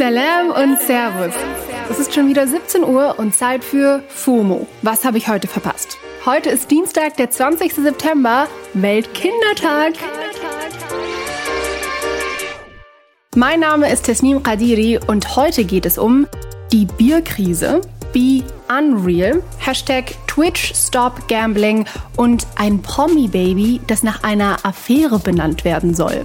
Salam und Servus. Es ist schon wieder 17 Uhr und Zeit für FOMO. Was habe ich heute verpasst? Heute ist Dienstag, der 20. September, Weltkindertag. Mein Name ist Tesnim Qadiri und heute geht es um die Bierkrise, Be Unreal, Hashtag Twitch Stop Gambling und ein Promi-Baby, das nach einer Affäre benannt werden soll.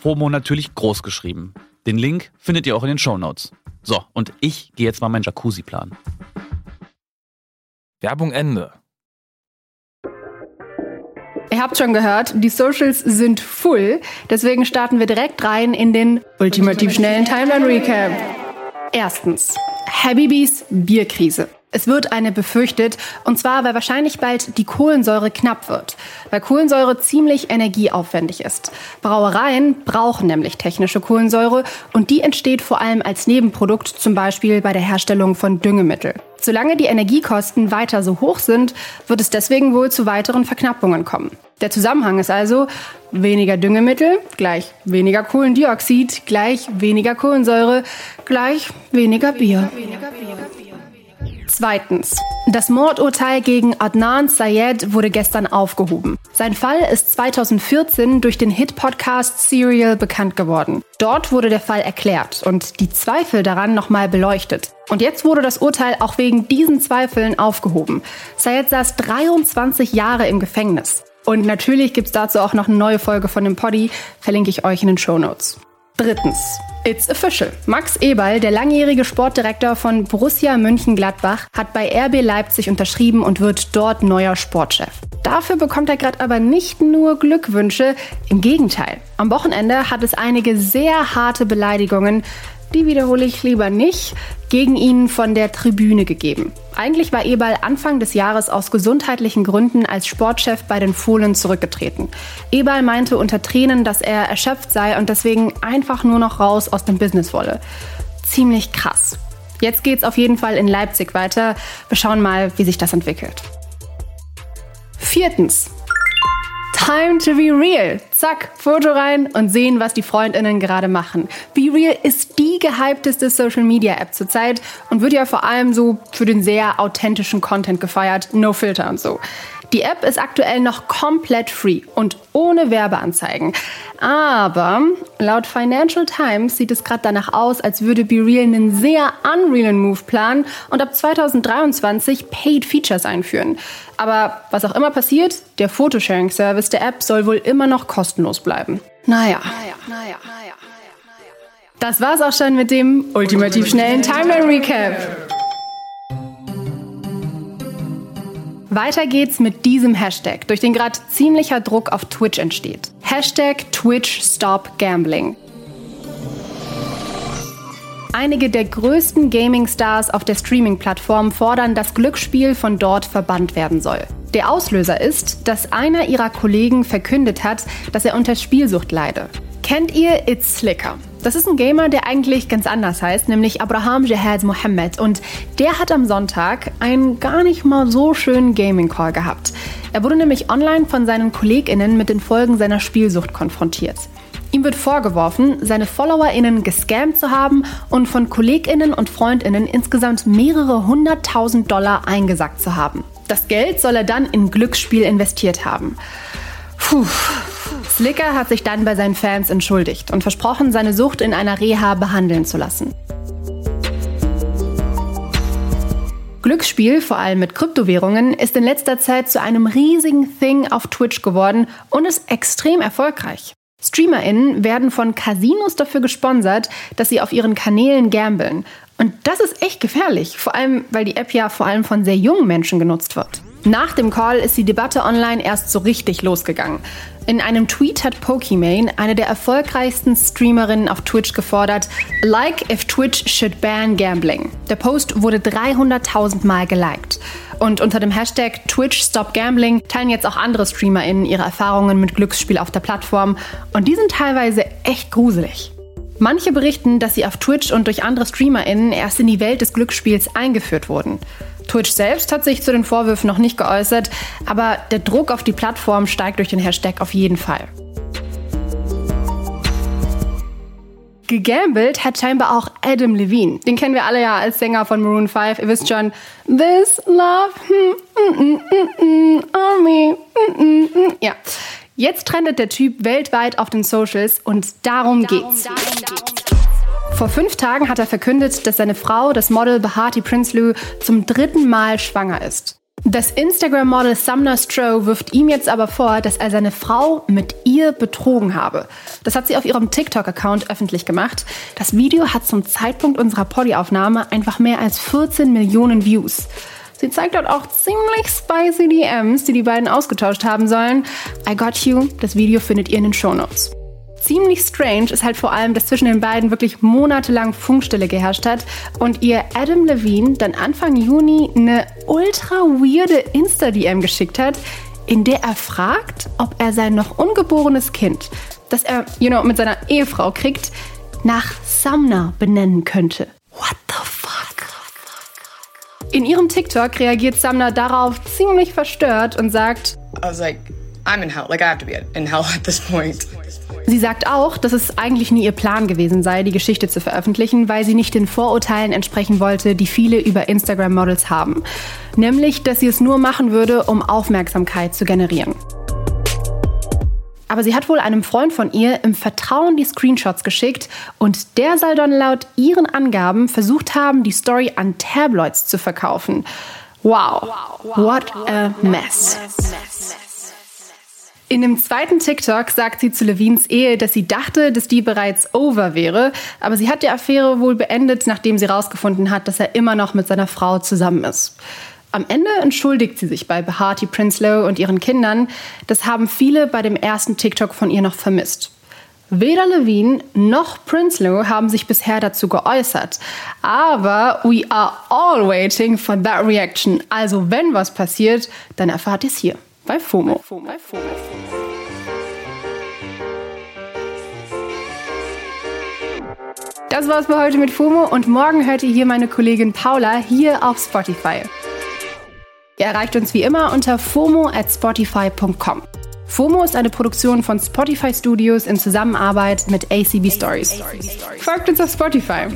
FOMO natürlich groß geschrieben. Den Link findet ihr auch in den Show Notes. So, und ich gehe jetzt mal meinen Jacuzzi planen. Werbung Ende. Ihr habt schon gehört, die Socials sind full. Deswegen starten wir direkt rein in den ultimativ schnellen Timeline Recap. Erstens, Habibis Bierkrise. Es wird eine befürchtet, und zwar, weil wahrscheinlich bald die Kohlensäure knapp wird, weil Kohlensäure ziemlich energieaufwendig ist. Brauereien brauchen nämlich technische Kohlensäure und die entsteht vor allem als Nebenprodukt, zum Beispiel bei der Herstellung von Düngemittel. Solange die Energiekosten weiter so hoch sind, wird es deswegen wohl zu weiteren Verknappungen kommen. Der Zusammenhang ist also weniger Düngemittel gleich weniger Kohlendioxid gleich weniger Kohlensäure gleich weniger Bier. Zweitens. Das Mordurteil gegen Adnan Syed wurde gestern aufgehoben. Sein Fall ist 2014 durch den Hit-Podcast Serial bekannt geworden. Dort wurde der Fall erklärt und die Zweifel daran nochmal beleuchtet. Und jetzt wurde das Urteil auch wegen diesen Zweifeln aufgehoben. Syed saß 23 Jahre im Gefängnis. Und natürlich gibt's dazu auch noch eine neue Folge von dem Poddy, verlinke ich euch in den Show Notes. Drittens. It's official. Max Eberl, der langjährige Sportdirektor von Borussia Mönchengladbach, hat bei RB Leipzig unterschrieben und wird dort neuer Sportchef. Dafür bekommt er gerade aber nicht nur Glückwünsche, im Gegenteil. Am Wochenende hat es einige sehr harte Beleidigungen die wiederhole ich lieber nicht, gegen ihn von der Tribüne gegeben. Eigentlich war Eberl Anfang des Jahres aus gesundheitlichen Gründen als Sportchef bei den Fohlen zurückgetreten. Eberl meinte unter Tränen, dass er erschöpft sei und deswegen einfach nur noch raus aus dem Business wolle. Ziemlich krass. Jetzt geht's auf jeden Fall in Leipzig weiter. Wir schauen mal, wie sich das entwickelt. Viertens. Time to be real. Zack, Foto rein und sehen, was die Freundinnen gerade machen. Be Real ist die gehypteste Social Media App zurzeit und wird ja vor allem so für den sehr authentischen Content gefeiert, no filter und so. Die App ist aktuell noch komplett free und ohne Werbeanzeigen. Aber laut Financial Times sieht es gerade danach aus, als würde BeReal einen sehr unrealen Move planen und ab 2023 Paid Features einführen. Aber was auch immer passiert, der Photosharing-Service der App soll wohl immer noch kostenlos bleiben. Naja. naja, naja, naja. Das war's auch schon mit dem ultimativ schnellen Timeline Recap. Weiter geht's mit diesem Hashtag, durch den gerade ziemlicher Druck auf Twitch entsteht. Hashtag Twitch Stop Gambling. Einige der größten Gaming-Stars auf der Streaming-Plattform fordern, dass Glücksspiel von dort verbannt werden soll. Der Auslöser ist, dass einer ihrer Kollegen verkündet hat, dass er unter Spielsucht leide. Kennt ihr It's Slicker? Das ist ein Gamer, der eigentlich ganz anders heißt, nämlich Abraham Jihad Mohammed. Und der hat am Sonntag einen gar nicht mal so schönen Gaming-Call gehabt. Er wurde nämlich online von seinen KollegInnen mit den Folgen seiner Spielsucht konfrontiert. Ihm wird vorgeworfen, seine FollowerInnen gescammt zu haben und von KollegInnen und FreundInnen insgesamt mehrere hunderttausend Dollar eingesackt zu haben. Das Geld soll er dann in Glücksspiel investiert haben. Puh. Slicker hat sich dann bei seinen Fans entschuldigt und versprochen, seine Sucht in einer Reha behandeln zu lassen. Glücksspiel, vor allem mit Kryptowährungen, ist in letzter Zeit zu einem riesigen Thing auf Twitch geworden und ist extrem erfolgreich. StreamerInnen werden von Casinos dafür gesponsert, dass sie auf ihren Kanälen gambeln. Und das ist echt gefährlich, vor allem weil die App ja vor allem von sehr jungen Menschen genutzt wird. Nach dem Call ist die Debatte online erst so richtig losgegangen. In einem Tweet hat Pokimane, eine der erfolgreichsten Streamerinnen auf Twitch, gefordert, like if Twitch should ban gambling. Der Post wurde 300.000 Mal geliked. Und unter dem Hashtag Twitch Stop Gambling teilen jetzt auch andere StreamerInnen ihre Erfahrungen mit Glücksspiel auf der Plattform. Und die sind teilweise echt gruselig. Manche berichten, dass sie auf Twitch und durch andere StreamerInnen erst in die Welt des Glücksspiels eingeführt wurden. Twitch selbst hat sich zu den Vorwürfen noch nicht geäußert, aber der Druck auf die Plattform steigt durch den Hashtag auf jeden Fall. Gegambelt hat scheinbar auch Adam Levine. Den kennen wir alle ja als Sänger von Maroon 5. Ihr wisst schon, This Love, mm, mm, mm, on me. Ja. Jetzt trendet der Typ weltweit auf den Socials und darum geht's. Darum, darum, darum. Vor fünf Tagen hat er verkündet, dass seine Frau, das Model Bahati Prinsloo, zum dritten Mal schwanger ist. Das Instagram-Model Sumner Stroh wirft ihm jetzt aber vor, dass er seine Frau mit ihr betrogen habe. Das hat sie auf ihrem TikTok-Account öffentlich gemacht. Das Video hat zum Zeitpunkt unserer Poddy-Aufnahme einfach mehr als 14 Millionen Views. Sie zeigt dort auch ziemlich spicy DMs, die die beiden ausgetauscht haben sollen. I got you. Das Video findet ihr in den Show Notes ziemlich strange ist halt vor allem, dass zwischen den beiden wirklich monatelang Funkstille geherrscht hat und ihr Adam Levine dann Anfang Juni eine ultra weirde Insta-DM geschickt hat, in der er fragt, ob er sein noch ungeborenes Kind, das er, you know, mit seiner Ehefrau kriegt, nach Sumner benennen könnte. What the fuck? In ihrem TikTok reagiert Sumner darauf ziemlich verstört und sagt, I was like, I'm in hell. Like I have to be in hell at this point. Sie sagt auch, dass es eigentlich nie ihr Plan gewesen sei, die Geschichte zu veröffentlichen, weil sie nicht den Vorurteilen entsprechen wollte, die viele über Instagram-Models haben. Nämlich, dass sie es nur machen würde, um Aufmerksamkeit zu generieren. Aber sie hat wohl einem Freund von ihr im Vertrauen die Screenshots geschickt und der soll dann laut ihren Angaben versucht haben, die Story an Tabloids zu verkaufen. Wow, what a mess. In einem zweiten TikTok sagt sie zu Levines Ehe, dass sie dachte, dass die bereits over wäre, aber sie hat die Affäre wohl beendet, nachdem sie herausgefunden hat, dass er immer noch mit seiner Frau zusammen ist. Am Ende entschuldigt sie sich bei Behati Prinsloo und ihren Kindern. Das haben viele bei dem ersten TikTok von ihr noch vermisst. Weder Levine noch Prinsloo haben sich bisher dazu geäußert. Aber we are all waiting for that reaction. Also wenn was passiert, dann erfahrt ihr es hier bei FOMO. Bei FOMO. Das war's für heute mit FOMO und morgen hört ihr hier meine Kollegin Paula hier auf Spotify. Ihr erreicht uns wie immer unter FOMO at spotify.com. FOMO ist eine Produktion von Spotify Studios in Zusammenarbeit mit ACB Stories. Folgt uns auf. Spotify.